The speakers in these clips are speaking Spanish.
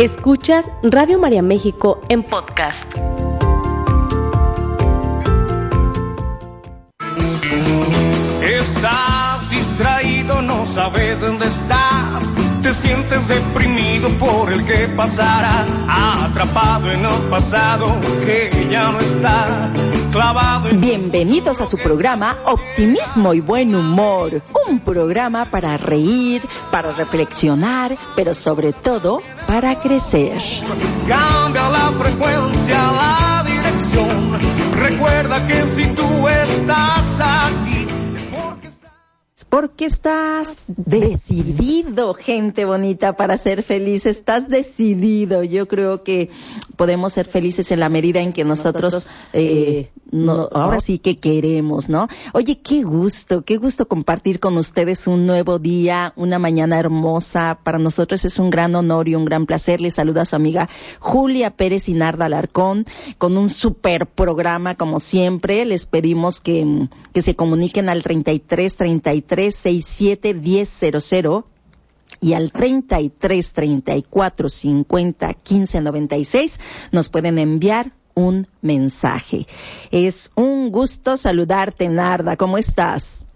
Escuchas Radio María México en podcast. Estás distraído, no sabes dónde estás. Te sientes deprimido por el que pasará, atrapado en el pasado que ya no está. Clavado en... Bienvenidos a su programa Optimismo y Buen Humor, un programa para reír, para reflexionar, pero sobre todo para crecer. Cambia la frecuencia, la dirección. Recuerda que si tú estás Porque estás decidido, gente bonita, para ser feliz. Estás decidido. Yo creo que podemos ser felices en la medida en que nosotros, eh, no, ahora sí que queremos, ¿no? Oye, qué gusto, qué gusto compartir con ustedes un nuevo día, una mañana hermosa. Para nosotros es un gran honor y un gran placer. Les saluda a su amiga Julia Pérez y Narda Alarcón con un super programa como siempre. Les pedimos que, que se comuniquen al 33 33 67 1000 y al 33 34 50 15 96 nos pueden enviar un mensaje. Es un gusto saludarte, Narda. ¿Cómo estás?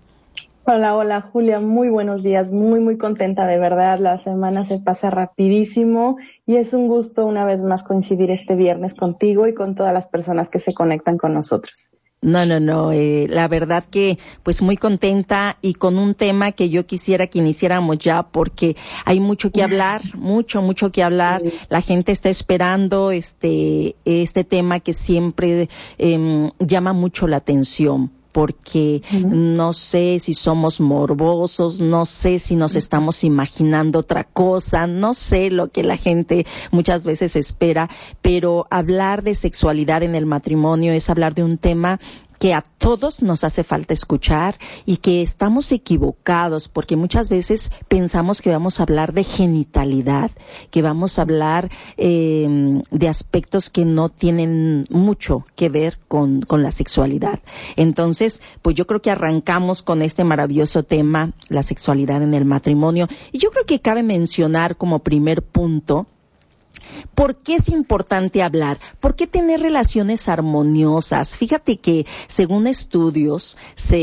Hola, hola Julia, muy buenos días, muy muy contenta de verdad, la semana se pasa rapidísimo y es un gusto una vez más coincidir este viernes contigo y con todas las personas que se conectan con nosotros. No, no, no. Eh, la verdad que, pues muy contenta y con un tema que yo quisiera que iniciáramos ya porque hay mucho que hablar, mucho, mucho que hablar. La gente está esperando este, este tema que siempre eh, llama mucho la atención porque no sé si somos morbosos, no sé si nos estamos imaginando otra cosa, no sé lo que la gente muchas veces espera, pero hablar de sexualidad en el matrimonio es hablar de un tema que a todos nos hace falta escuchar y que estamos equivocados porque muchas veces pensamos que vamos a hablar de genitalidad, que vamos a hablar eh, de aspectos que no tienen mucho que ver con, con la sexualidad. Entonces, pues yo creo que arrancamos con este maravilloso tema, la sexualidad en el matrimonio. Y yo creo que cabe mencionar como primer punto ¿Por qué es importante hablar? ¿Por qué tener relaciones armoniosas? Fíjate que según estudios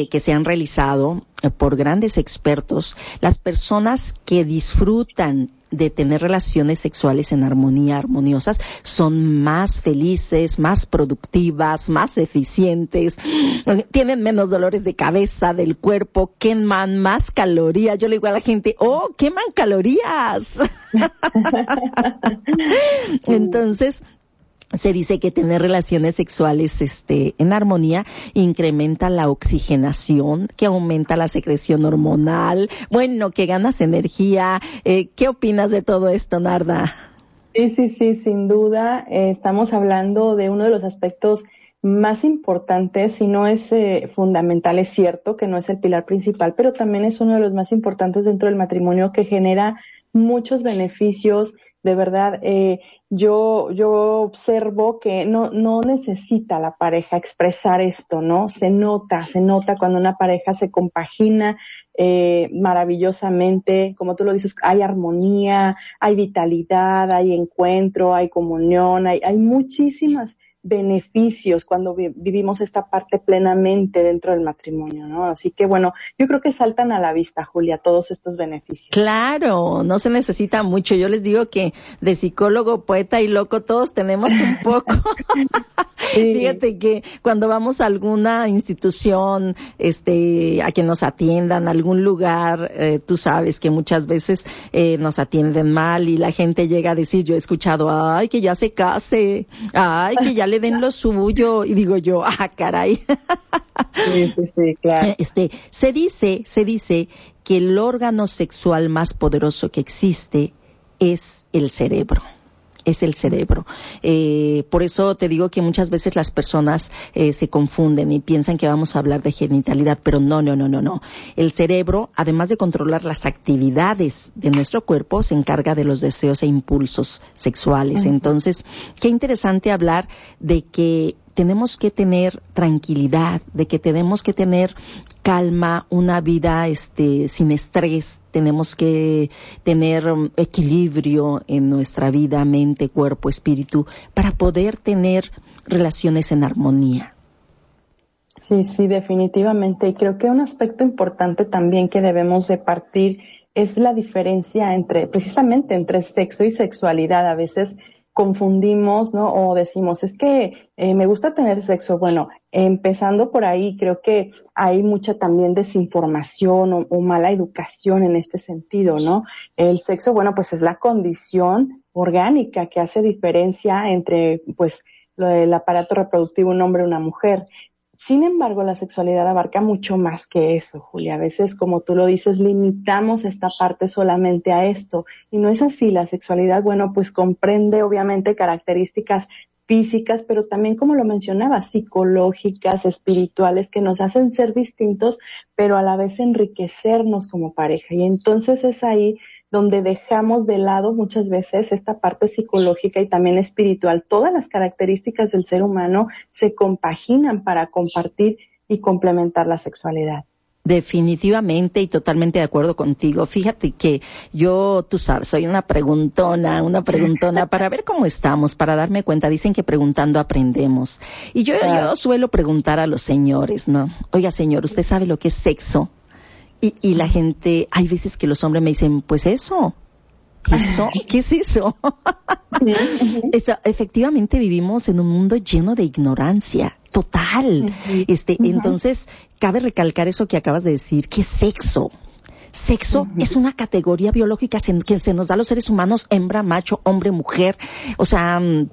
que se han realizado eh, por grandes expertos, las personas que disfrutan de tener relaciones sexuales en armonía, armoniosas, son más felices, más productivas, más eficientes, tienen menos dolores de cabeza, del cuerpo, queman más calorías. Yo le digo a la gente, oh, queman calorías. Entonces, se dice que tener relaciones sexuales este, en armonía incrementa la oxigenación, que aumenta la secreción hormonal, bueno, que ganas energía. Eh, ¿Qué opinas de todo esto, Narda? Sí, sí, sí, sin duda. Eh, estamos hablando de uno de los aspectos más importantes, si no es eh, fundamental, es cierto que no es el pilar principal, pero también es uno de los más importantes dentro del matrimonio que genera muchos beneficios. De verdad, eh, yo, yo observo que no, no necesita la pareja expresar esto, ¿no? Se nota, se nota cuando una pareja se compagina eh, maravillosamente, como tú lo dices, hay armonía, hay vitalidad, hay encuentro, hay comunión, hay, hay muchísimas beneficios cuando vivimos esta parte plenamente dentro del matrimonio, ¿no? Así que bueno, yo creo que saltan a la vista, Julia, todos estos beneficios. Claro, no se necesita mucho. Yo les digo que de psicólogo, poeta y loco todos tenemos un poco. Fíjate que cuando vamos a alguna institución, este, a que nos atiendan, a algún lugar, eh, tú sabes que muchas veces eh, nos atienden mal y la gente llega a decir, yo he escuchado, ay, que ya se case, ay, que ya le den lo suyo, y digo yo, ah, caray. Sí, sí, sí, claro. Este, se dice, se dice que el órgano sexual más poderoso que existe es el cerebro es el cerebro. Eh, por eso te digo que muchas veces las personas eh, se confunden y piensan que vamos a hablar de genitalidad, pero no, no, no, no, no. El cerebro, además de controlar las actividades de nuestro cuerpo, se encarga de los deseos e impulsos sexuales. Entonces, qué interesante hablar de que tenemos que tener tranquilidad, de que tenemos que tener calma, una vida este, sin estrés, tenemos que tener um, equilibrio en nuestra vida, mente, cuerpo, espíritu, para poder tener relaciones en armonía. Sí, sí, definitivamente. Y creo que un aspecto importante también que debemos de partir es la diferencia entre, precisamente entre sexo y sexualidad. A veces confundimos, ¿no? O decimos, es que eh, me gusta tener sexo. Bueno, empezando por ahí, creo que hay mucha también desinformación o, o, mala educación en este sentido, ¿no? El sexo, bueno, pues es la condición orgánica que hace diferencia entre, pues, el aparato reproductivo un hombre y una mujer. Sin embargo, la sexualidad abarca mucho más que eso, Julia. A veces, como tú lo dices, limitamos esta parte solamente a esto. Y no es así. La sexualidad, bueno, pues comprende obviamente características físicas, pero también, como lo mencionaba, psicológicas, espirituales, que nos hacen ser distintos, pero a la vez enriquecernos como pareja. Y entonces es ahí donde dejamos de lado muchas veces esta parte psicológica y también espiritual. Todas las características del ser humano se compaginan para compartir y complementar la sexualidad. Definitivamente y totalmente de acuerdo contigo. Fíjate que yo, tú sabes, soy una preguntona, una preguntona para ver cómo estamos, para darme cuenta. Dicen que preguntando aprendemos. Y yo, yo suelo preguntar a los señores, ¿no? Oiga, señor, ¿usted sabe lo que es sexo? Y, y la gente, hay veces que los hombres me dicen, pues eso, ¿Eso? ¿Qué es eso? eso? Efectivamente vivimos en un mundo lleno de ignorancia total. Este, entonces cabe recalcar eso que acabas de decir, que sexo. Sexo es una categoría biológica que se nos da a los seres humanos, hembra, macho, hombre, mujer. O sea, mm,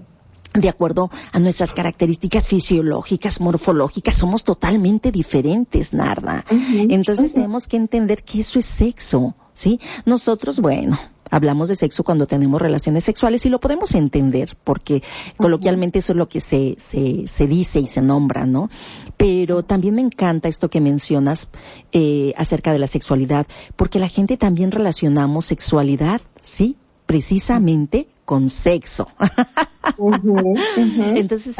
de acuerdo a nuestras características fisiológicas, morfológicas, somos totalmente diferentes, Narda. Entonces tenemos que entender que eso es sexo, ¿sí? Nosotros, bueno, hablamos de sexo cuando tenemos relaciones sexuales y lo podemos entender porque coloquialmente eso es lo que se, se, se dice y se nombra, ¿no? Pero también me encanta esto que mencionas eh, acerca de la sexualidad porque la gente también relacionamos sexualidad, ¿sí? Precisamente con sexo. Entonces,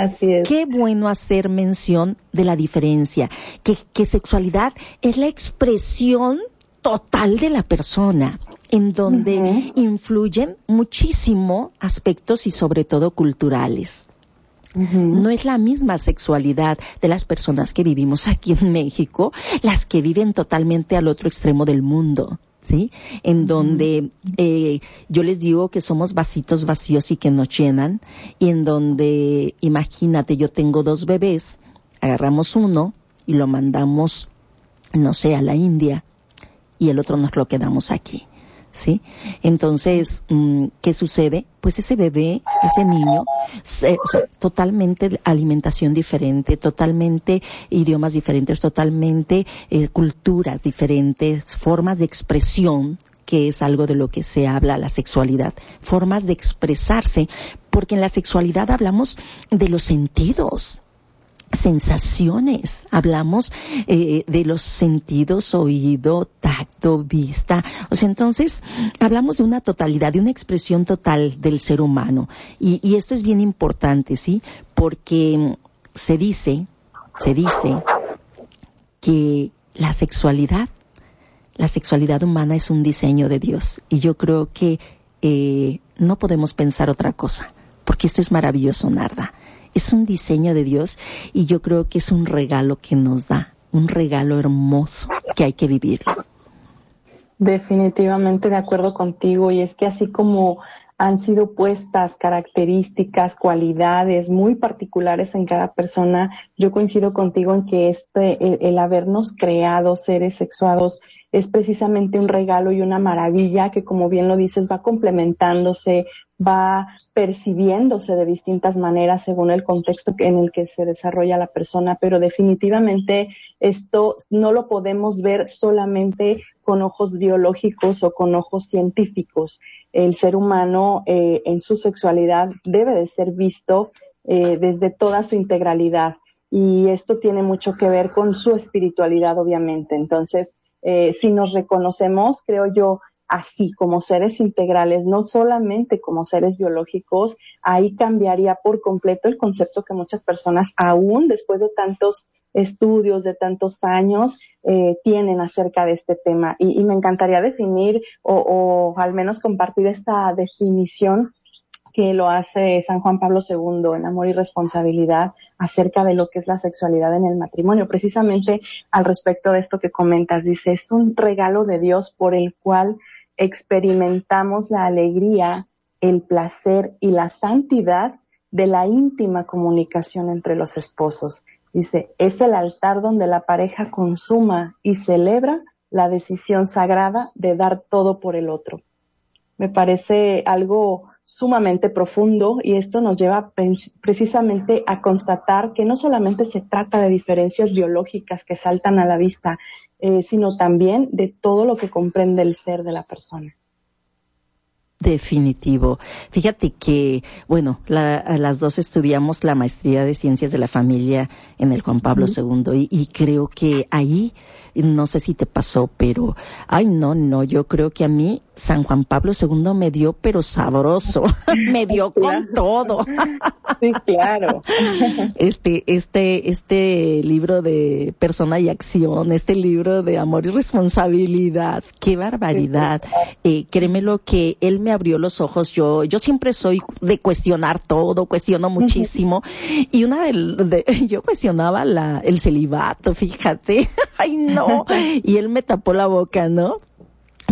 qué bueno hacer mención de la diferencia, que, que sexualidad es la expresión total de la persona, en donde influyen muchísimo aspectos y sobre todo culturales. No es la misma sexualidad de las personas que vivimos aquí en México, las que viven totalmente al otro extremo del mundo. ¿Sí? En donde eh, yo les digo que somos vasitos vacíos y que nos llenan, y en donde, imagínate, yo tengo dos bebés, agarramos uno y lo mandamos, no sé, a la India, y el otro nos lo quedamos aquí. ¿Sí? Entonces, mm, ¿qué sucede? Pues ese bebé, ese niño, totalmente alimentación diferente, totalmente idiomas diferentes, totalmente eh, culturas diferentes, formas de expresión que es algo de lo que se habla la sexualidad, formas de expresarse, porque en la sexualidad hablamos de los sentidos, sensaciones, hablamos eh, de los sentidos, oído, tacto, vista, o sea, entonces hablamos de una totalidad, de una expresión total del ser humano. Y, esto es bien importante, ¿sí? Porque se dice, se dice que la sexualidad, la sexualidad humana es un diseño de Dios. Y yo creo que eh, no podemos pensar otra cosa, porque esto es maravilloso, Narda es un diseño de Dios y yo creo que es un regalo que nos da, un regalo hermoso que hay que vivirlo. Definitivamente de acuerdo contigo y es que así como han sido puestas características, cualidades muy particulares en cada persona, yo coincido contigo en que este, el habernos creado seres sexuados es precisamente un regalo y una maravilla que, como bien lo dices, va complementándose, va percibiéndose de distintas maneras según el contexto en el que se desarrolla la persona, pero definitivamente esto no lo podemos ver solamente con ojos biológicos o con ojos científicos. El ser humano eh, en su sexualidad debe de ser visto eh, desde toda su integralidad y esto tiene mucho que ver con su espiritualidad, obviamente. Entonces, eh, si nos reconocemos, creo yo, así, como seres integrales, no solamente como seres biológicos, ahí cambiaría por completo el concepto que muchas personas, aún después de tantos estudios, de tantos años, eh, tienen acerca de este tema. Y, me encantaría definir o, o al menos compartir esta definición que lo hace San Juan Pablo II en Amor y Responsabilidad acerca de lo que es la sexualidad en el matrimonio. Precisamente al respecto de esto que comentas, dice, es un regalo de Dios por el cual experimentamos la alegría, el placer y la santidad de la íntima comunicación entre los esposos. Dice, es el altar donde la pareja consuma y celebra la decisión sagrada de dar todo por el otro. Me parece algo sumamente profundo y esto nos lleva precisamente a constatar que no solamente se trata de diferencias biológicas que saltan a la vista, eh, sino también de todo lo que comprende el ser de la persona. Definitivo. Fíjate que, bueno, las dos estudiamos la maestría de ciencias de la familia en el Juan Pablo II y, creo que ahí, no sé si te pasó, pero, ay, no, no, yo creo que a mí San Juan Pablo II me dio, pero sabroso, me dio con todo. sí, claro. Este, este, este libro de persona y acción, este libro de amor y responsabilidad, qué barbaridad. Eh, créeme lo que él me abrió los ojos. Yo, yo siempre soy de cuestionar todo, cuestiono muchísimo. Y una de, yo cuestionaba la, el celibato, fíjate. Ay, no. Y él me tapó la boca, ¿no?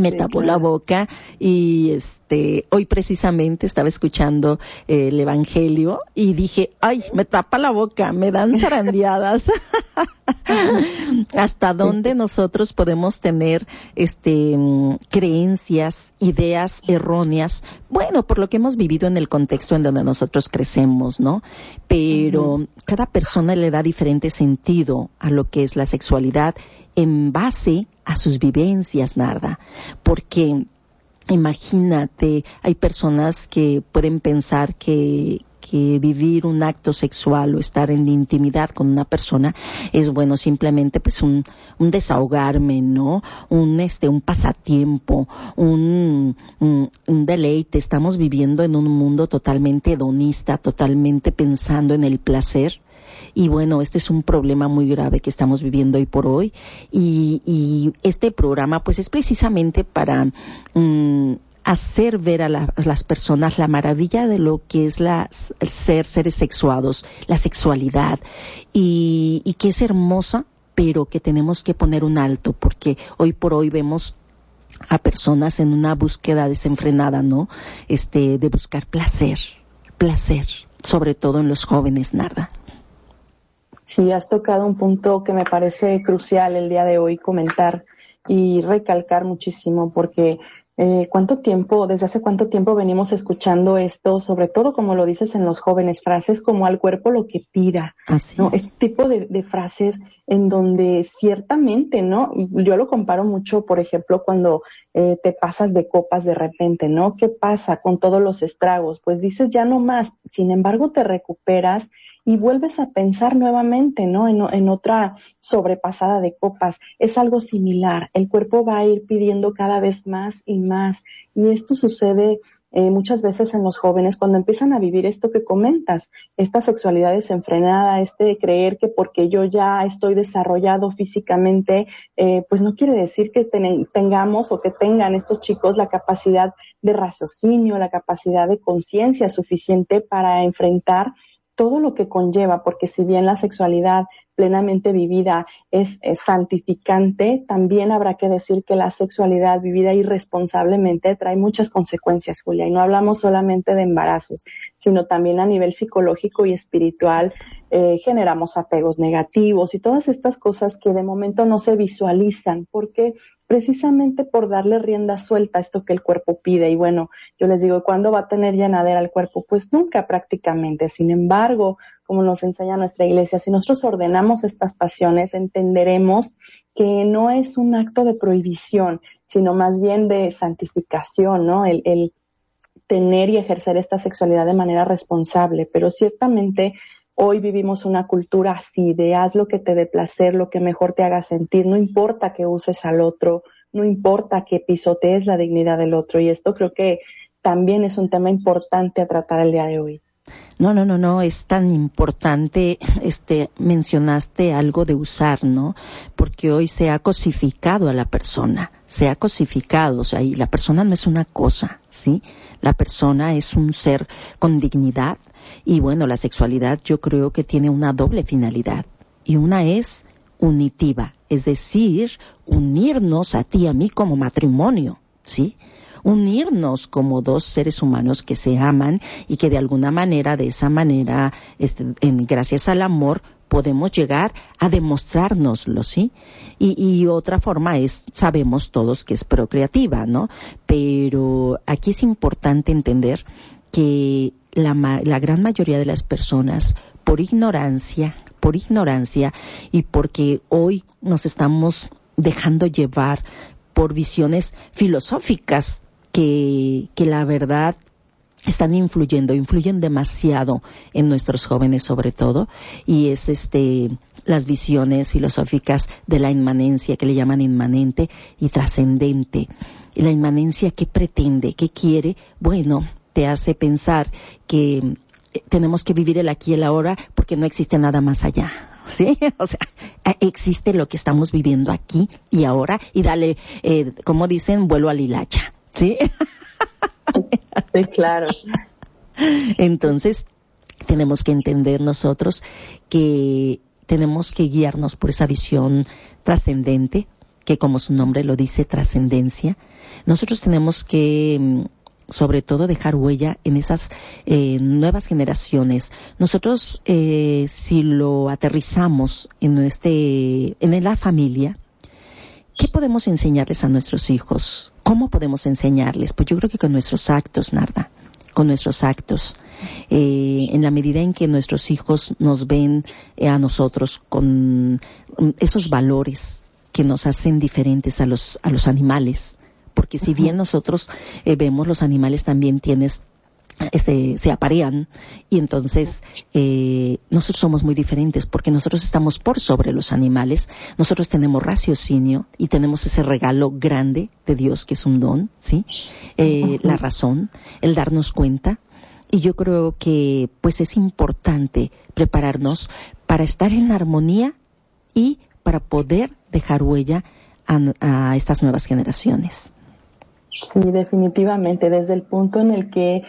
me tapó la boca y este hoy precisamente estaba escuchando eh, el evangelio y dije ay me tapa la boca me dan zarandeadas hasta dónde nosotros podemos tener este creencias ideas erróneas bueno por lo que hemos vivido en el contexto en donde nosotros crecemos no pero cada persona le da diferente sentido a lo que es la sexualidad en base a sus vivencias, Narda, porque imagínate, hay personas que pueden pensar que, que vivir un acto sexual o estar en intimidad con una persona es bueno simplemente pues un, un desahogarme, ¿no? Un este, un pasatiempo, un, un, un, deleite. Estamos viviendo en un mundo totalmente hedonista, totalmente pensando en el placer y bueno, este es un problema muy grave que estamos viviendo hoy por hoy. Y, este programa pues es precisamente para mm, hacer ver a, las personas la maravilla de lo que es la, ser seres sexuados, la sexualidad y, y que es hermosa, pero que tenemos que poner un alto porque hoy por hoy vemos a personas en una búsqueda desenfrenada, ¿no? Este, de buscar placer, placer, sobre todo en los jóvenes, nada. Sí, has tocado un punto que me parece crucial el día de hoy comentar y recalcar muchísimo porque eh, ¿Cuánto tiempo, desde hace cuánto tiempo venimos escuchando esto, sobre todo como lo dices en los jóvenes, frases como al cuerpo lo que pida, ¿no? Este tipo de, de, frases en donde ciertamente, ¿no? Yo lo comparo mucho, por ejemplo, cuando eh, te pasas de copas de repente, ¿no? ¿Qué pasa con todos los estragos? Pues dices ya no más, sin embargo te recuperas y vuelves a pensar nuevamente, ¿no? En, otra sobrepasada de copas. Es algo similar. El cuerpo va a ir pidiendo cada vez más y más. Y esto sucede eh, muchas veces en los jóvenes cuando empiezan a vivir esto que comentas, esta sexualidad desenfrenada, este creer que porque yo ya estoy desarrollado físicamente, eh, pues no quiere decir que tengamos o que tengan estos chicos la capacidad de raciocinio, la capacidad de conciencia suficiente para enfrentar todo lo que conlleva, porque si bien la sexualidad plenamente vivida es, santificante, también habrá que decir que la sexualidad vivida irresponsablemente trae muchas consecuencias, Julia, y no hablamos solamente de embarazos, sino también a nivel psicológico y espiritual eh, generamos apegos negativos y todas estas cosas que de momento no se visualizan, porque precisamente por darle rienda suelta a esto que el cuerpo pide. Y bueno, yo les digo, ¿cuándo va a tener llenadera el cuerpo? Pues nunca prácticamente. Sin embargo, como nos enseña nuestra iglesia, si nosotros ordenamos estas pasiones, entenderemos que no es un acto de prohibición, sino más bien de santificación, ¿no? El, el tener y ejercer esta sexualidad de manera responsable, pero ciertamente Hoy vivimos una cultura así de haz lo que te dé placer, lo que mejor te haga sentir, no importa que uses al otro, no importa que pisotees la dignidad del otro. Y esto creo que también es un tema importante a tratar el día de hoy. No, no, no, no, es tan importante, este, mencionaste algo de usar, ¿no? Porque hoy se ha cosificado a la persona, se ha cosificado, o sea, y la persona no es una cosa, ¿sí? La persona es un ser con dignidad y bueno, la sexualidad yo creo que tiene una doble finalidad y una es unitiva, es decir, unirnos a ti y a mí como matrimonio, ¿sí? unirnos como dos seres humanos que se aman y que de alguna manera, de esa manera, este, gracias al amor, podemos llegar a demostrárnoslo, ¿sí? Y, otra forma es, sabemos todos que es procreativa, ¿no? Pero aquí es importante entender que la, la gran mayoría de las personas, por ignorancia, por ignorancia y porque hoy nos estamos dejando llevar por visiones filosóficas que, la verdad están influyendo, influyen demasiado en nuestros jóvenes sobre todo, y es este las visiones filosóficas de la inmanencia que le llaman inmanente y trascendente. Y la inmanencia ¿qué pretende, qué quiere, bueno, te hace pensar que eh, tenemos que vivir el aquí y el ahora porque no existe nada más allá. ¿Sí? O sea, existe lo que estamos viviendo aquí y ahora y dale, eh, como dicen, vuelo al hilacha. ¿sí? sí, claro. Entonces, tenemos que entender nosotros que tenemos que guiarnos por esa visión trascendente, que como su nombre lo dice, trascendencia. Nosotros tenemos que mm, sobre todo dejar huella en esas eh, nuevas generaciones. Nosotros, eh, si lo aterrizamos en, este, en la familia, ¿qué podemos enseñarles a nuestros hijos? ¿Cómo podemos enseñarles? Pues yo creo que con nuestros actos, Narda, con nuestros actos. Eh, en la medida en que nuestros hijos nos ven eh, a nosotros con mm, esos valores que nos hacen diferentes a los, a los animales, porque si bien nosotros eh, vemos los animales también tienes este, se aparean y entonces eh, nosotros somos muy diferentes porque nosotros estamos por sobre los animales, nosotros tenemos raciocinio y tenemos ese regalo grande de Dios que es un don, ¿sí? Eh, la razón, el darnos cuenta y yo creo que pues es importante prepararnos para estar en armonía y para poder dejar huella a estas nuevas generaciones. Sí, definitivamente, desde el punto en el que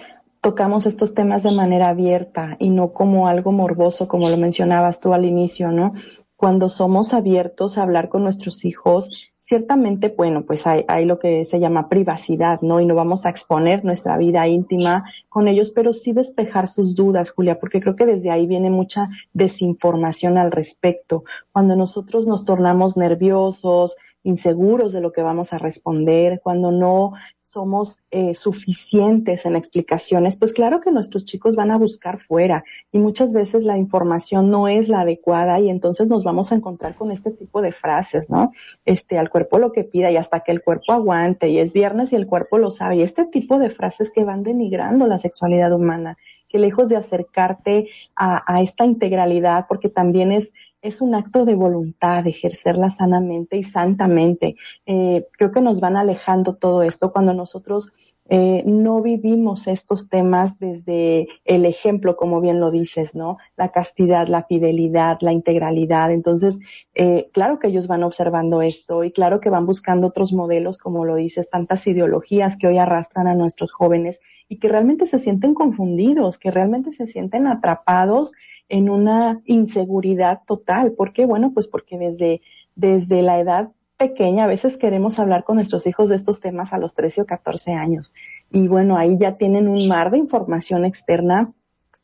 tocamos estos temas de manera abierta y no como algo morboso, como lo mencionabas tú al inicio, ¿no? Cuando somos abiertos a hablar con nuestros hijos, ciertamente, bueno, pues hay, hay, lo que se llama privacidad, ¿no? Y no vamos a exponer nuestra vida íntima con ellos, pero sí despejar sus dudas, Julia, porque creo que desde ahí viene mucha desinformación al respecto. Cuando nosotros nos tornamos nerviosos, inseguros de lo que vamos a responder, cuando no somos eh, suficientes en explicaciones, pues claro que nuestros chicos van a buscar fuera y muchas veces la información no es la adecuada y entonces nos vamos a encontrar con este tipo de frases, ¿no? Este, al cuerpo lo que pida y hasta que el cuerpo aguante y es viernes y el cuerpo lo sabe y este tipo de frases que van denigrando la sexualidad humana, que lejos de acercarte a, a esta integralidad, porque también es es un acto de voluntad, de ejercerla sanamente y santamente. Eh, creo que nos van alejando todo esto cuando nosotros eh, no vivimos estos temas desde el ejemplo, como bien lo dices, ¿no? La castidad, la fidelidad, la integralidad. Entonces, eh, claro que ellos van observando esto y claro que van buscando otros modelos, como lo dices, tantas ideologías que hoy arrastran a nuestros jóvenes y que realmente se sienten confundidos, que realmente se sienten atrapados en una inseguridad total. ¿Por qué? Bueno, pues porque desde, desde la edad pequeña a veces queremos hablar con nuestros hijos de estos temas a los 13 o 14 años. Y bueno, ahí ya tienen un mar de información externa.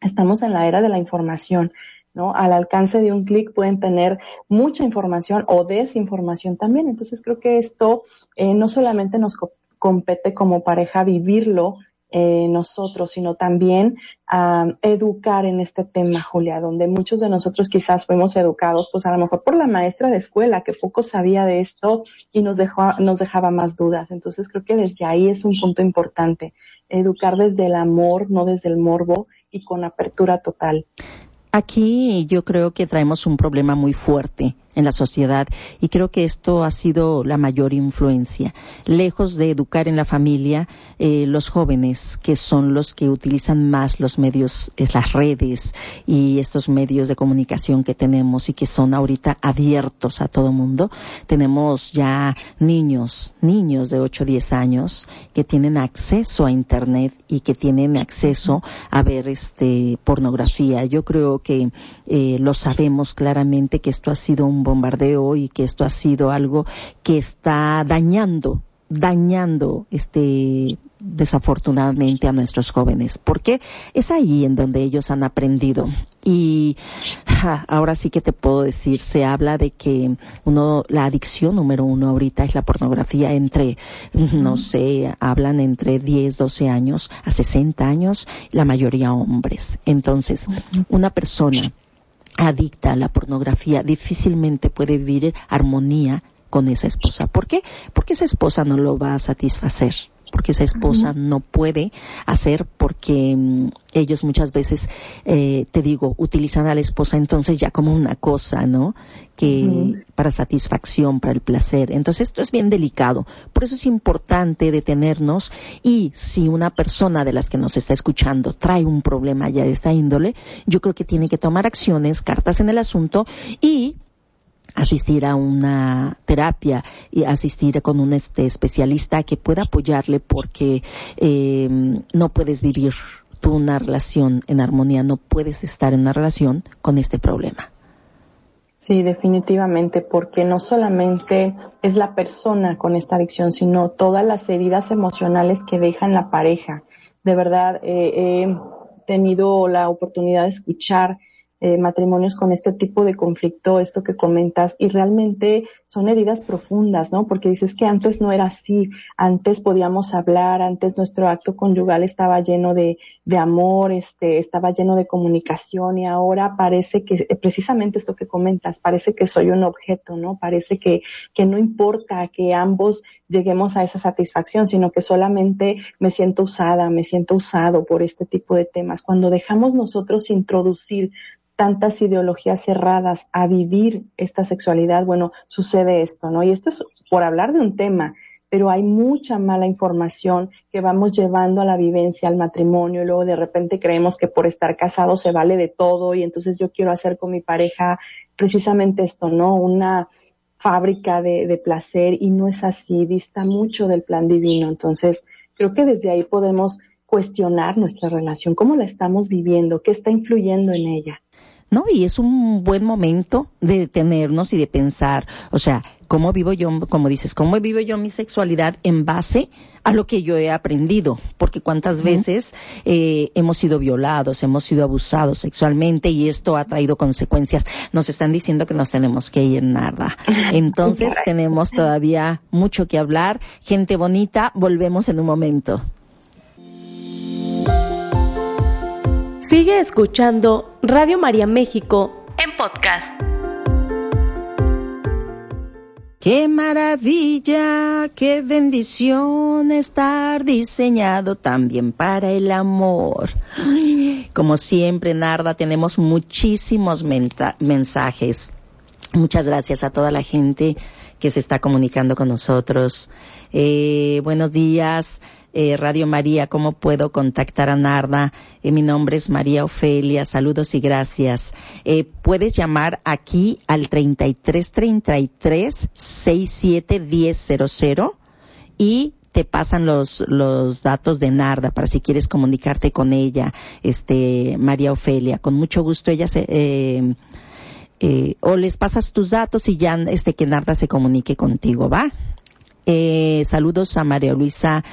Estamos en la era de la información. ¿no? Al alcance de un clic pueden tener mucha información o desinformación también. Entonces creo que esto eh, no solamente nos compete como pareja vivirlo, eh, nosotros, sino también a educar en este tema, Julia, donde muchos de nosotros quizás fuimos educados, pues a lo mejor por la maestra de escuela, que poco sabía de esto y nos, dejó, nos dejaba más dudas. Entonces creo que desde ahí es un punto importante, educar desde el amor, no desde el morbo y con apertura total. Aquí yo creo que traemos un problema muy fuerte en la sociedad y creo que esto ha sido la mayor influencia. Lejos de educar en la familia, eh, los jóvenes que son los que utilizan más los medios, las redes y estos medios de comunicación que tenemos y que son ahorita abiertos a todo mundo, tenemos ya niños, niños de 8 o 10 años que tienen acceso a internet y que tienen acceso a ver este pornografía. Yo creo que eh, lo sabemos claramente que esto ha sido un bombardeo y que esto ha sido algo que está dañando dañando este desafortunadamente a nuestros jóvenes, porque es ahí en donde ellos han aprendido. Y ahora sí que te puedo decir, se habla de que uno, la adicción número uno ahorita es la pornografía entre, no sé, hablan entre 10, 12 años a 60 años, la mayoría hombres. Entonces, una persona adicta a la pornografía difícilmente puede vivir armonía con esa esposa. ¿Por qué? Porque esa esposa no lo va a satisfacer porque esa esposa no puede hacer porque mm, ellos muchas veces, eh, te digo, utilizan a la esposa entonces ya como una cosa, ¿no? Que para satisfacción, para el placer. Entonces esto es bien delicado. Por eso es importante detenernos y si una persona de las que nos está escuchando trae un problema ya de esta índole, yo creo que tiene que tomar acciones, cartas en el asunto y asistir a una terapia y asistir con un este, especialista que pueda apoyarle porque eh, no puedes vivir tú una relación en armonía, no puedes estar en una relación con este problema. Sí, definitivamente, porque no solamente es la persona con esta adicción, sino todas las heridas emocionales que dejan la pareja. De verdad, eh, he tenido la oportunidad de escuchar eh, matrimonios con este tipo de conflicto, esto que comentas, y realmente son heridas profundas, ¿no? Porque dices que antes no era así, antes podíamos hablar, antes nuestro acto conyugal estaba lleno de, de amor, este, estaba lleno de comunicación y ahora parece que, eh, precisamente esto que comentas, parece que soy un objeto, ¿no? Parece que, que no importa que ambos lleguemos a esa satisfacción, sino que solamente me siento usada, me siento usado por este tipo de temas. Cuando dejamos nosotros introducir tantas ideologías cerradas a vivir esta sexualidad, bueno, sucede esto, ¿no? Y esto es por hablar de un tema, pero hay mucha mala información que vamos llevando a la vivencia, al matrimonio, y luego de repente creemos que por estar casado se vale de todo y entonces yo quiero hacer con mi pareja precisamente esto, ¿no? Una fábrica de, de placer y no es así, dista mucho del plan divino. Entonces, creo que desde ahí podemos cuestionar nuestra relación, cómo la estamos viviendo, qué está influyendo en ella. ¿No? Y es un buen momento de detenernos y de pensar, o sea, ¿cómo vivo yo, como dices, cómo vivo yo mi sexualidad en base a lo que yo he aprendido? Porque cuántas veces eh, hemos sido violados, hemos sido abusados sexualmente y esto ha traído consecuencias. Nos están diciendo que nos tenemos que ir nada. Entonces tenemos todavía mucho que hablar. Gente bonita, volvemos en un momento. Sigue escuchando Radio María México en podcast. Qué maravilla, qué bendición estar diseñado también para el amor. Como siempre, Narda, tenemos muchísimos mensajes. Muchas gracias a toda la gente que se está comunicando con nosotros. Eh, buenos días. Eh, Radio María, ¿cómo puedo contactar a Narda? Eh, mi nombre es María Ofelia, saludos y gracias. Eh, puedes llamar aquí al 3333 671000 y te pasan los, los datos de Narda para si quieres comunicarte con ella, este, María Ofelia. Con mucho gusto ella se, eh, o les pasas tus datos y ya este que Narda se comunique contigo, ¿va? Eh, saludos a María Luisa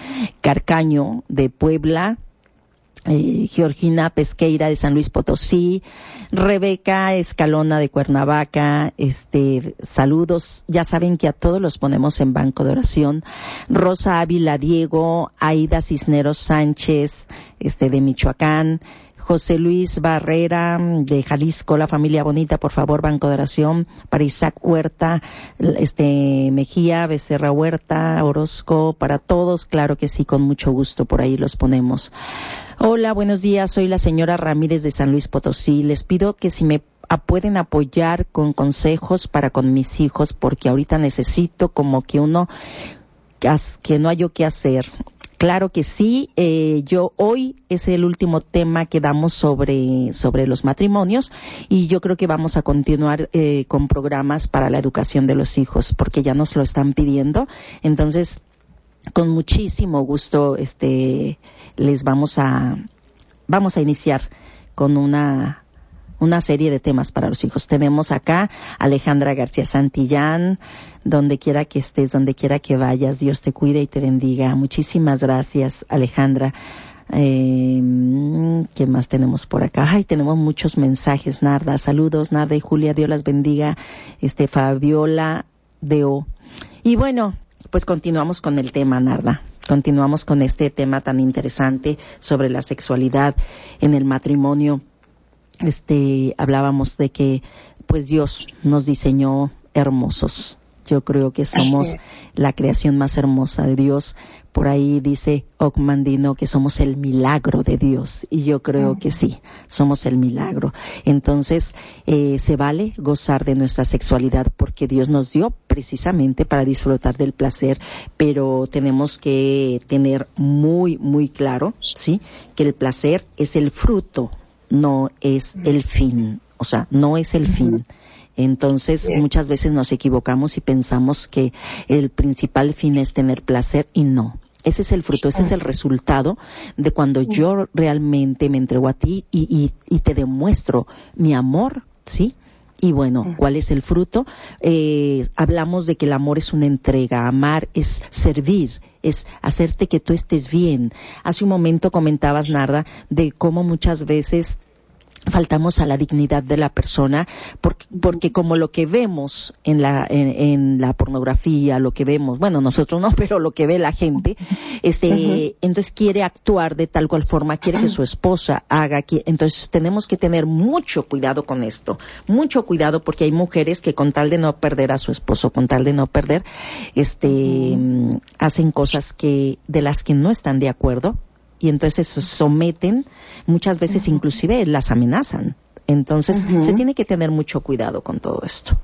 Carcaño de Puebla, eh, Georgina Pesqueira de San Luis Potosí, Rebeca Escalona de Cuernavaca, este, saludos, ya saben que a todos los ponemos en banco de oración, Rosa Ávila Diego, Aida Cisneros Sánchez, este, de Michoacán, José Luis Barrera de Jalisco, la familia bonita, por favor, Banco de Oración, para Isaac Huerta, este Mejía, Becerra Huerta, Orozco, para todos, claro que sí, con mucho gusto, por ahí los ponemos. Hola, buenos días, soy la señora Ramírez de San Luis Potosí. Les pido que si me pueden apoyar con consejos para con mis hijos porque ahorita necesito como que uno que no hay yo qué hacer. Claro que sí. Eh, yo hoy es el último tema que damos sobre sobre los matrimonios y yo creo que vamos a continuar eh, con programas para la educación de los hijos porque ya nos lo están pidiendo. Entonces, con muchísimo gusto, este, les vamos a vamos a iniciar con una una serie de temas para los hijos. Tenemos acá Alejandra García Santillán, donde quiera que estés, donde quiera que vayas, Dios te cuide y te bendiga. Muchísimas gracias, Alejandra. Eh, ¿Qué más tenemos por acá? Ay, tenemos muchos mensajes, Narda. Saludos, Narda y Julia, Dios las bendiga. Este, Fabiola Deo. Y bueno, pues continuamos con el tema, Narda. Continuamos con este tema tan interesante sobre la sexualidad en el matrimonio este, hablábamos de que pues Dios nos diseñó hermosos. Yo creo que somos la creación más hermosa de Dios. Por ahí dice Ocmandino que somos el milagro de Dios. Y yo creo que sí, somos el milagro. Entonces, eh, se vale gozar de nuestra sexualidad porque Dios nos dio precisamente para disfrutar del placer, pero tenemos que tener muy, muy claro, ¿sí? Que el placer es el fruto no es el fin, o sea, no es el fin. Entonces, muchas veces nos equivocamos y pensamos que el principal fin es tener placer y no. Ese es el fruto, ese es el resultado de cuando yo realmente me entrego a ti y, y, te demuestro mi amor, ¿sí? Y bueno, ¿cuál es el fruto? Eh, hablamos de que el amor es una entrega, amar es servir, es hacerte que tú estés bien. Hace un momento comentabas, Narda, de cómo muchas veces faltamos a la dignidad de la persona porque, porque como lo que vemos en la en, la pornografía lo que vemos bueno nosotros no pero lo que ve la gente este entonces quiere actuar de tal cual forma quiere que su esposa haga entonces tenemos que tener mucho cuidado con esto mucho cuidado porque hay mujeres que con tal de no perder a su esposo con tal de no perder este hacen cosas que de las que no están de acuerdo y entonces se someten, muchas veces inclusive las amenazan. Entonces se tiene que tener mucho cuidado con todo esto.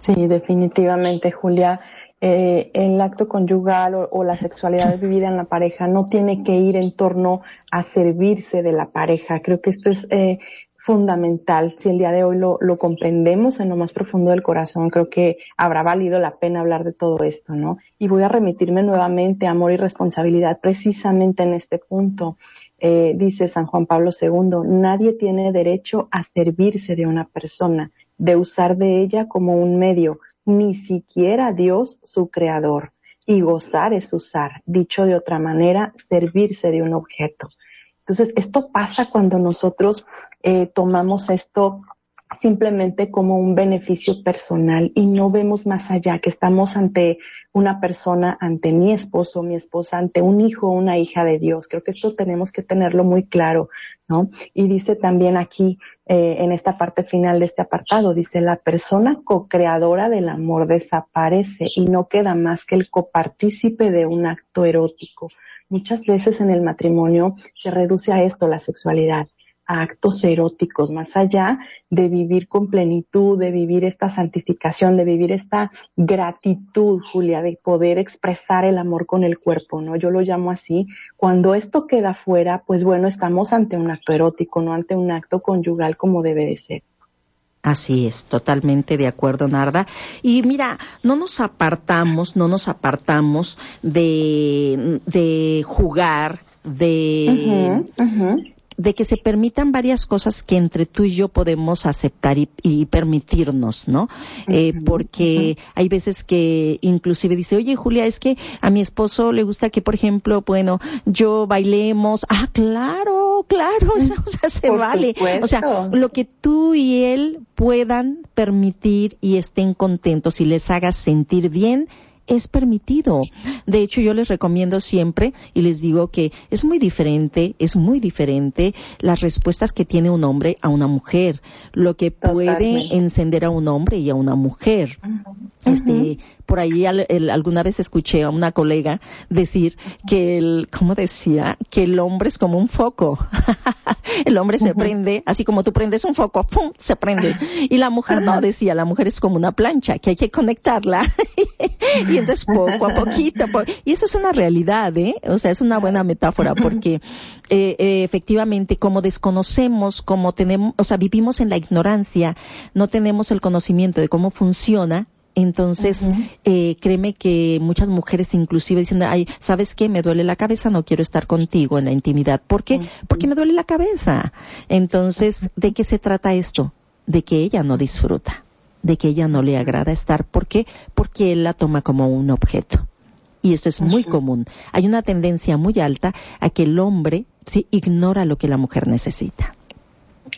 Sí, definitivamente, Julia. Eh, el acto conyugal o, la sexualidad vivida en la pareja no tiene que ir en torno a servirse de la pareja. Creo que esto es eh, fundamental. Si el día de hoy lo, comprendemos en lo más profundo del corazón, creo que habrá valido la pena hablar de todo esto, ¿no? Y voy a remitirme nuevamente a amor y responsabilidad precisamente en este punto. Eh, dice San Juan Pablo II, nadie tiene derecho a servirse de una persona, de usar de ella como un medio, ni siquiera Dios su creador. Y gozar es usar, dicho de otra manera, servirse de un objeto. Entonces, esto pasa cuando nosotros eh, tomamos esto simplemente como un beneficio personal y no vemos más allá, que estamos ante una persona, ante mi esposo, mi esposa, ante un hijo, una hija de Dios. Creo que esto tenemos que tenerlo muy claro, ¿no? Y dice también aquí, eh, en esta parte final de este apartado, dice, la persona co-creadora del amor desaparece y no queda más que el copartícipe de un acto erótico. Muchas veces en el matrimonio se reduce a esto la sexualidad actos eróticos, más allá de vivir con plenitud, de vivir esta santificación, de vivir esta gratitud, Julia, de poder expresar el amor con el cuerpo, ¿no? Yo lo llamo así. Cuando esto queda fuera, pues bueno, estamos ante un acto erótico, no ante un acto conyugal como debe de ser. Así es, totalmente de acuerdo, Narda. Y mira, no nos apartamos, no nos apartamos de, de jugar, de, de que se permitan varias cosas que entre tú y yo podemos aceptar y, permitirnos, ¿no? Eh, porque hay veces que inclusive dice, oye Julia, es que a mi esposo le gusta que, por ejemplo, bueno, yo bailemos. Ah, claro, claro, eso, o sea, se vale. O sea, lo que tú y él puedan permitir y estén contentos y les hagas sentir bien, es permitido. De hecho, yo les recomiendo siempre y les digo que es muy diferente, es muy diferente las respuestas que tiene un hombre a una mujer, lo que puede encender a un hombre y a una mujer. Este, por ahí alguna vez escuché a una colega decir que el, ¿cómo decía? Que el hombre es como un foco. el hombre se prende, así como tú prendes un foco, ¡pum! se prende. Y la mujer no, decía, la mujer es como una plancha, que hay que conectarla. y entonces poco a poquito, y eso es una realidad, ¿eh? O sea, es una buena metáfora porque eh, eh, efectivamente como desconocemos, como tenemos, o sea, vivimos en la ignorancia, no tenemos el conocimiento de cómo funciona, entonces, eh, créeme que muchas mujeres inclusive dicen, ay, ¿sabes qué? Me duele la cabeza, no quiero estar contigo en la intimidad. ¿Por qué? Porque me duele la cabeza. Entonces, ¿de qué se trata esto? De que ella no disfruta, de que ella no le agrada estar. ¿Por qué? Porque él la toma como un objeto. Y esto es muy común. Hay una tendencia muy alta a que el hombre sí ignora lo que la mujer necesita.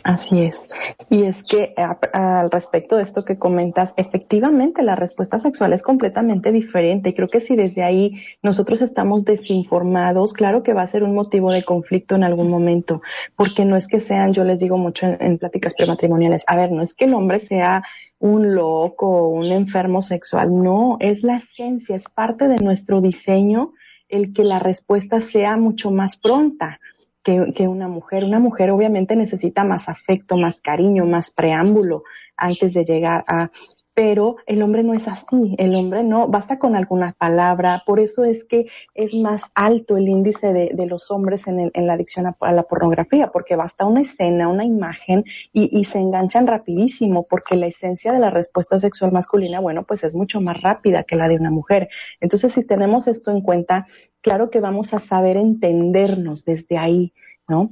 Así es. Y es que al respecto de esto que comentas, efectivamente la respuesta sexual es completamente diferente. Y creo que si desde ahí nosotros estamos desinformados, claro que va a ser un motivo de conflicto en algún momento. Porque no es que sean, yo les digo mucho en, en pláticas prematrimoniales, a ver, no es que el hombre sea un loco o un enfermo sexual. No, es la esencia, es parte de nuestro diseño el que la respuesta sea mucho más pronta que, una mujer. Una mujer obviamente necesita más afecto, más cariño, más preámbulo antes de llegar a pero el hombre no es así, el hombre no, basta con alguna palabra, por eso es que es más alto el índice de, los hombres en, la adicción a, la pornografía, porque basta una escena, una imagen y, y, se enganchan rapidísimo, porque la esencia de la respuesta sexual masculina, bueno, pues es mucho más rápida que la de una mujer. Entonces, si tenemos esto en cuenta, claro que vamos a saber entendernos desde ahí, ¿no?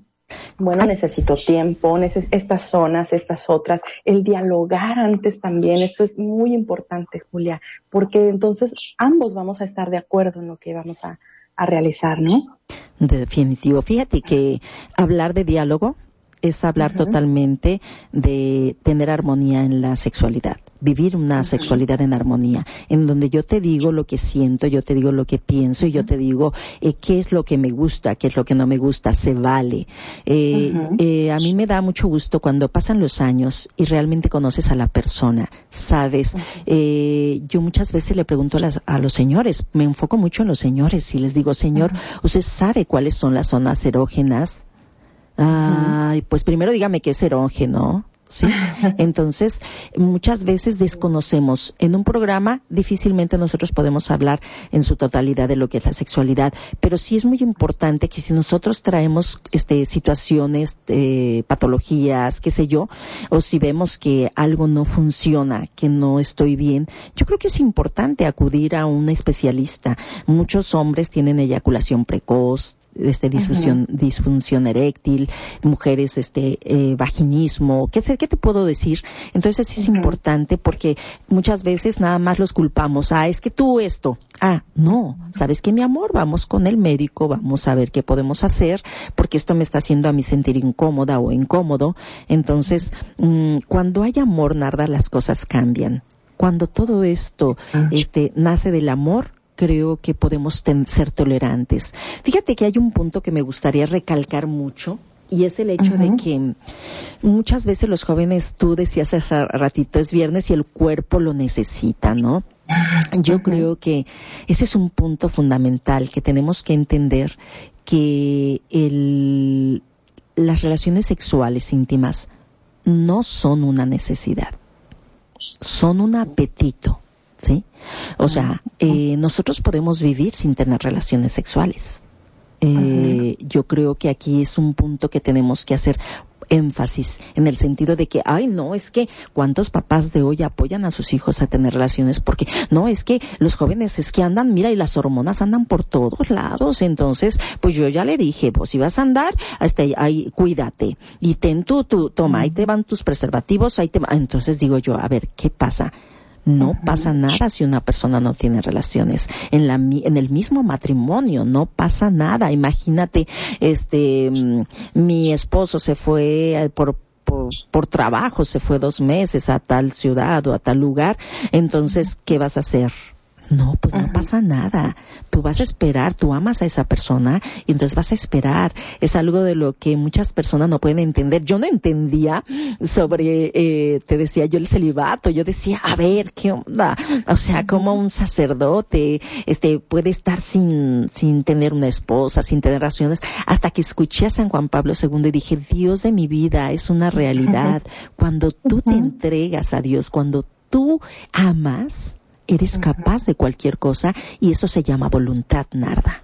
Bueno, necesito tiempo, estas zonas, estas otras, el dialogar antes también, esto es muy importante, Julia, porque entonces ambos vamos a estar de acuerdo en lo que vamos a, a realizar, ¿no? Definitivo. Fíjate que hablar de diálogo es hablar totalmente de tener armonía en la sexualidad, vivir una sexualidad en armonía, en donde yo te digo lo que siento, yo te digo lo que pienso y yo te digo eh, qué es lo que me gusta, qué es lo que no me gusta, se vale. Eh, eh, a mí me da mucho gusto cuando pasan los años y realmente conoces a la persona, sabes. yo muchas veces le pregunto a, a, los señores, me enfoco mucho en los señores y les digo, señor, ¿usted sabe cuáles son las zonas erógenas? Ay, pues primero dígame qué es erógeno. ¿sí? Entonces, muchas veces desconocemos. En un programa difícilmente nosotros podemos hablar en su totalidad de lo que es la sexualidad, pero sí es muy importante que si nosotros traemos este, situaciones, eh, patologías, qué sé yo, o si vemos que algo no funciona, que no estoy bien, yo creo que es importante acudir a un especialista. Muchos hombres tienen eyaculación precoz, este disfunción, disfunción eréctil, mujeres este eh, vaginismo, ¿qué, ¿qué te puedo decir? Entonces es importante porque muchas veces nada más los culpamos, ah, es que tú esto, ah, no, sabes que mi amor, vamos con el médico, vamos a ver qué podemos hacer, porque esto me está haciendo a mí sentir incómoda o incómodo. Entonces, mm, cuando hay amor, Narda, las cosas cambian. Cuando todo esto este, nace del amor, creo que podemos ser tolerantes. Fíjate que hay un punto que me gustaría recalcar mucho y es el hecho de que muchas veces los jóvenes, tú decías hace ratito, es viernes y el cuerpo lo necesita, ¿no? Yo creo que ese es un punto fundamental que tenemos que entender que el, las relaciones sexuales íntimas no son una necesidad, son un apetito. ¿Sí? O sea, eh, nosotros podemos vivir sin tener relaciones sexuales. Eh, yo creo que aquí es un punto que tenemos que hacer énfasis en el sentido de que, ay, no, es que cuántos papás de hoy apoyan a sus hijos a tener relaciones porque, no, es que los jóvenes es que andan, mira, y las hormonas andan por todos lados, entonces, pues yo ya le dije, pues si vas a andar, hasta ahí, cuídate, y ten tú, tú, toma, ahí te van tus preservativos, ahí te entonces digo yo, a ver, ¿qué pasa? No pasa nada si una persona no tiene relaciones. En, la, en el mismo matrimonio no pasa nada. Imagínate, este, mm, mi esposo se fue eh, por, por, trabajo, se fue dos meses a tal ciudad o a tal lugar. Entonces, ¿qué vas a hacer? No, pues no pasa nada. Tú vas a esperar, tú amas a esa persona y entonces vas a esperar. Es algo de lo que muchas personas no pueden entender. Yo no entendía sobre, eh, te decía yo el celibato. Yo decía, a ver, ¿qué onda? O sea, como un sacerdote, este, puede estar sin, sin tener una esposa, sin tener relaciones, hasta que escuché a San Juan Pablo II y dije, Dios de mi vida, es una realidad. Cuando tú te entregas a Dios, cuando tú amas, eres capaz de cualquier cosa y eso se llama voluntad, Narda.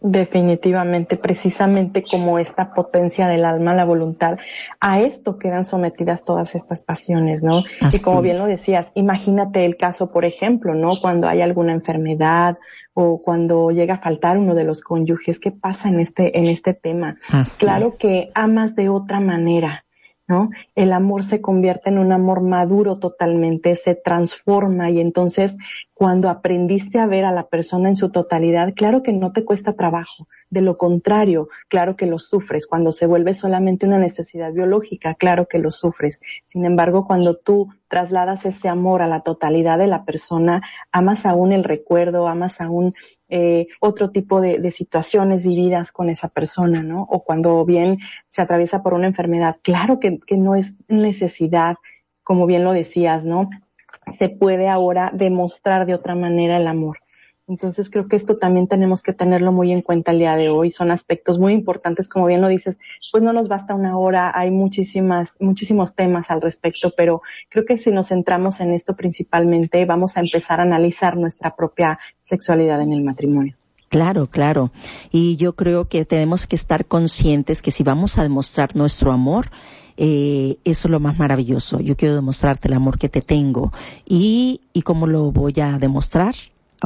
Definitivamente, precisamente como esta potencia del alma, la voluntad, a esto quedan sometidas todas estas pasiones, ¿no? y como bien lo decías, imagínate el caso, por ejemplo, ¿no? Cuando hay alguna enfermedad o cuando llega a faltar uno de los cónyuges, ¿qué pasa en este, en este tema? claro que amas de otra manera, ¿no? El amor se convierte en un amor maduro totalmente, se transforma y entonces cuando aprendiste a ver a la persona en su totalidad, claro que no te cuesta trabajo, de lo contrario, claro que lo sufres, cuando se vuelve solamente una necesidad biológica, claro que lo sufres. Sin embargo, cuando tú trasladas ese amor a la totalidad de la persona, amas aún el recuerdo, amas aún eh, otro tipo de, situaciones vividas con esa persona, ¿no? O cuando bien se atraviesa por una enfermedad, claro que, que no es necesidad, como bien lo decías, ¿no? Se puede ahora demostrar de otra manera el amor. Entonces creo que esto también tenemos que tenerlo muy en cuenta el día de hoy. Son aspectos muy importantes, como bien lo dices, pues no nos basta una hora, hay muchísimas, muchísimos temas al respecto, pero creo que si nos centramos en esto principalmente, vamos a empezar a analizar nuestra propia sexualidad en el matrimonio. Claro, claro. Y yo creo que tenemos que estar conscientes que si vamos a demostrar nuestro amor, eh, eso es lo más maravilloso. Yo quiero demostrarte el amor que te tengo. ¿Y, y cómo lo voy a demostrar?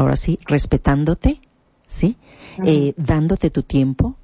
Ahora sí, respetándote, ¿sí? Eh, dándote tu tiempo.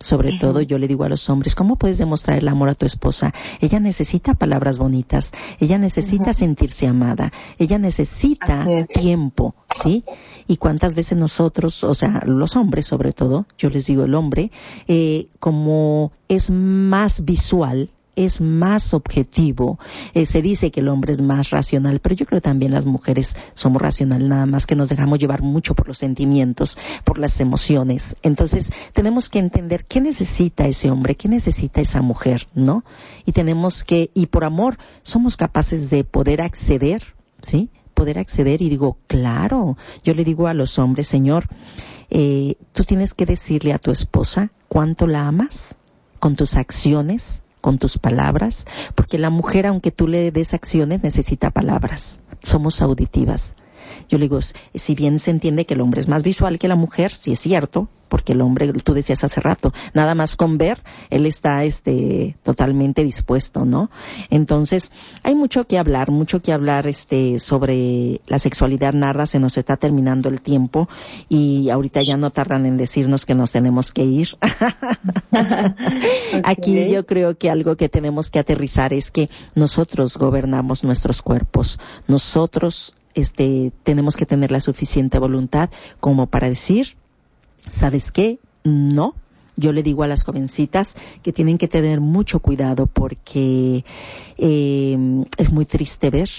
Sobre todo yo le digo a los hombres, ¿cómo puedes demostrar el amor a tu esposa? Ella necesita palabras bonitas, ella necesita sentirse amada, ella necesita tiempo, ¿sí? Y cuántas veces nosotros, o sea, los hombres sobre todo, yo les digo el hombre, eh, como es más visual, es más objetivo. Eh, se dice que el hombre es más racional, pero yo creo también las mujeres somos racionales, nada más que nos dejamos llevar mucho por los sentimientos, por las emociones. Entonces, tenemos que entender qué necesita ese hombre, qué necesita esa mujer, ¿no? Y tenemos que, y por amor, somos capaces de poder acceder, ¿sí? Poder acceder y digo, claro, yo le digo a los hombres, Señor, eh, tú tienes que decirle a tu esposa cuánto la amas con tus acciones, con tus palabras, porque la mujer, aunque tú le des acciones, necesita palabras. Somos auditivas. Yo le digo, si bien se entiende que el hombre es más visual que la mujer, sí es cierto, porque el hombre, tú decías hace rato, nada más con ver, él está este totalmente dispuesto, ¿no? Entonces, hay mucho que hablar, mucho que hablar este sobre la sexualidad narda, se nos está terminando el tiempo y ahorita ya no tardan en decirnos que nos tenemos que ir. Aquí yo creo que algo que tenemos que aterrizar es que nosotros gobernamos nuestros cuerpos, nosotros este tenemos que tener la suficiente voluntad como para decir ¿sabes qué? No. Yo le digo a las jovencitas que tienen que tener mucho cuidado porque eh, es muy triste ver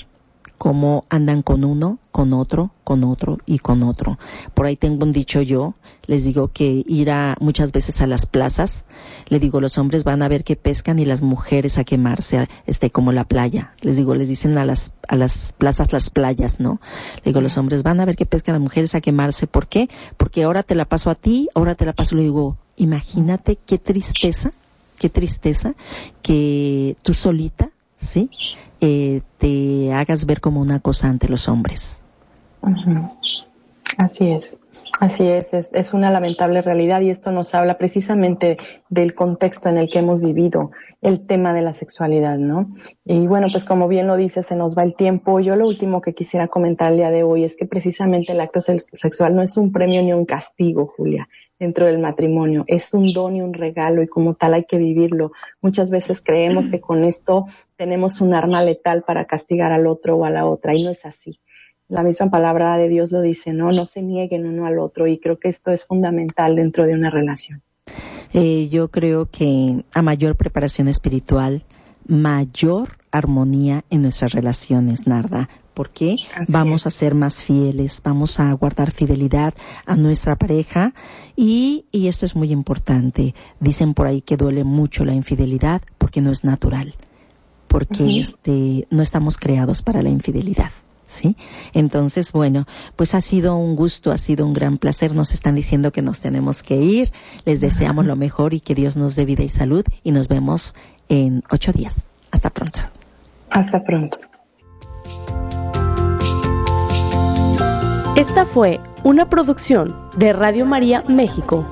cómo andan con uno, con otro, con otro y con otro. Por ahí tengo un dicho yo, les digo que ir a, muchas veces a las plazas, le digo los hombres van a ver que pescan y las mujeres a quemarse, este, como la playa. Les digo, les dicen a las, a las plazas las playas, ¿no? Le digo los hombres van a ver que pescan las mujeres a quemarse. ¿Por qué? Porque ahora te la paso a ti, ahora te la paso, le digo, imagínate qué tristeza, qué tristeza que tú solita, ¿sí? Eh, te hagas ver como una cosa ante los hombres. Así es, así es, es, es, una lamentable realidad y esto nos habla precisamente del contexto en el que hemos vivido el tema de la sexualidad, ¿no? Y bueno, pues como bien lo dice, se nos va el tiempo. Yo lo último que quisiera comentar el día de hoy es que precisamente el acto sexual no es un premio ni un castigo, Julia dentro del matrimonio. Es un don y un regalo y como tal hay que vivirlo. Muchas veces creemos que con esto tenemos un arma letal para castigar al otro o a la otra y no es así. La misma palabra de Dios lo dice, ¿no? No se nieguen uno al otro y creo que esto es fundamental dentro de una relación. Eh, yo creo que a mayor preparación espiritual, mayor armonía en nuestras relaciones, Narda. Porque vamos a ser más fieles, vamos a guardar fidelidad a nuestra pareja y, y esto es muy importante. Dicen por ahí que duele mucho la infidelidad porque no es natural, porque este, no estamos creados para la infidelidad. ¿Sí? Entonces, bueno, pues ha sido un gusto, ha sido un gran placer. Nos están diciendo que nos tenemos que ir. Les deseamos lo mejor y que Dios nos dé vida y salud y nos vemos en ocho días. Hasta pronto. Hasta pronto. Esta fue una producción de Radio María México.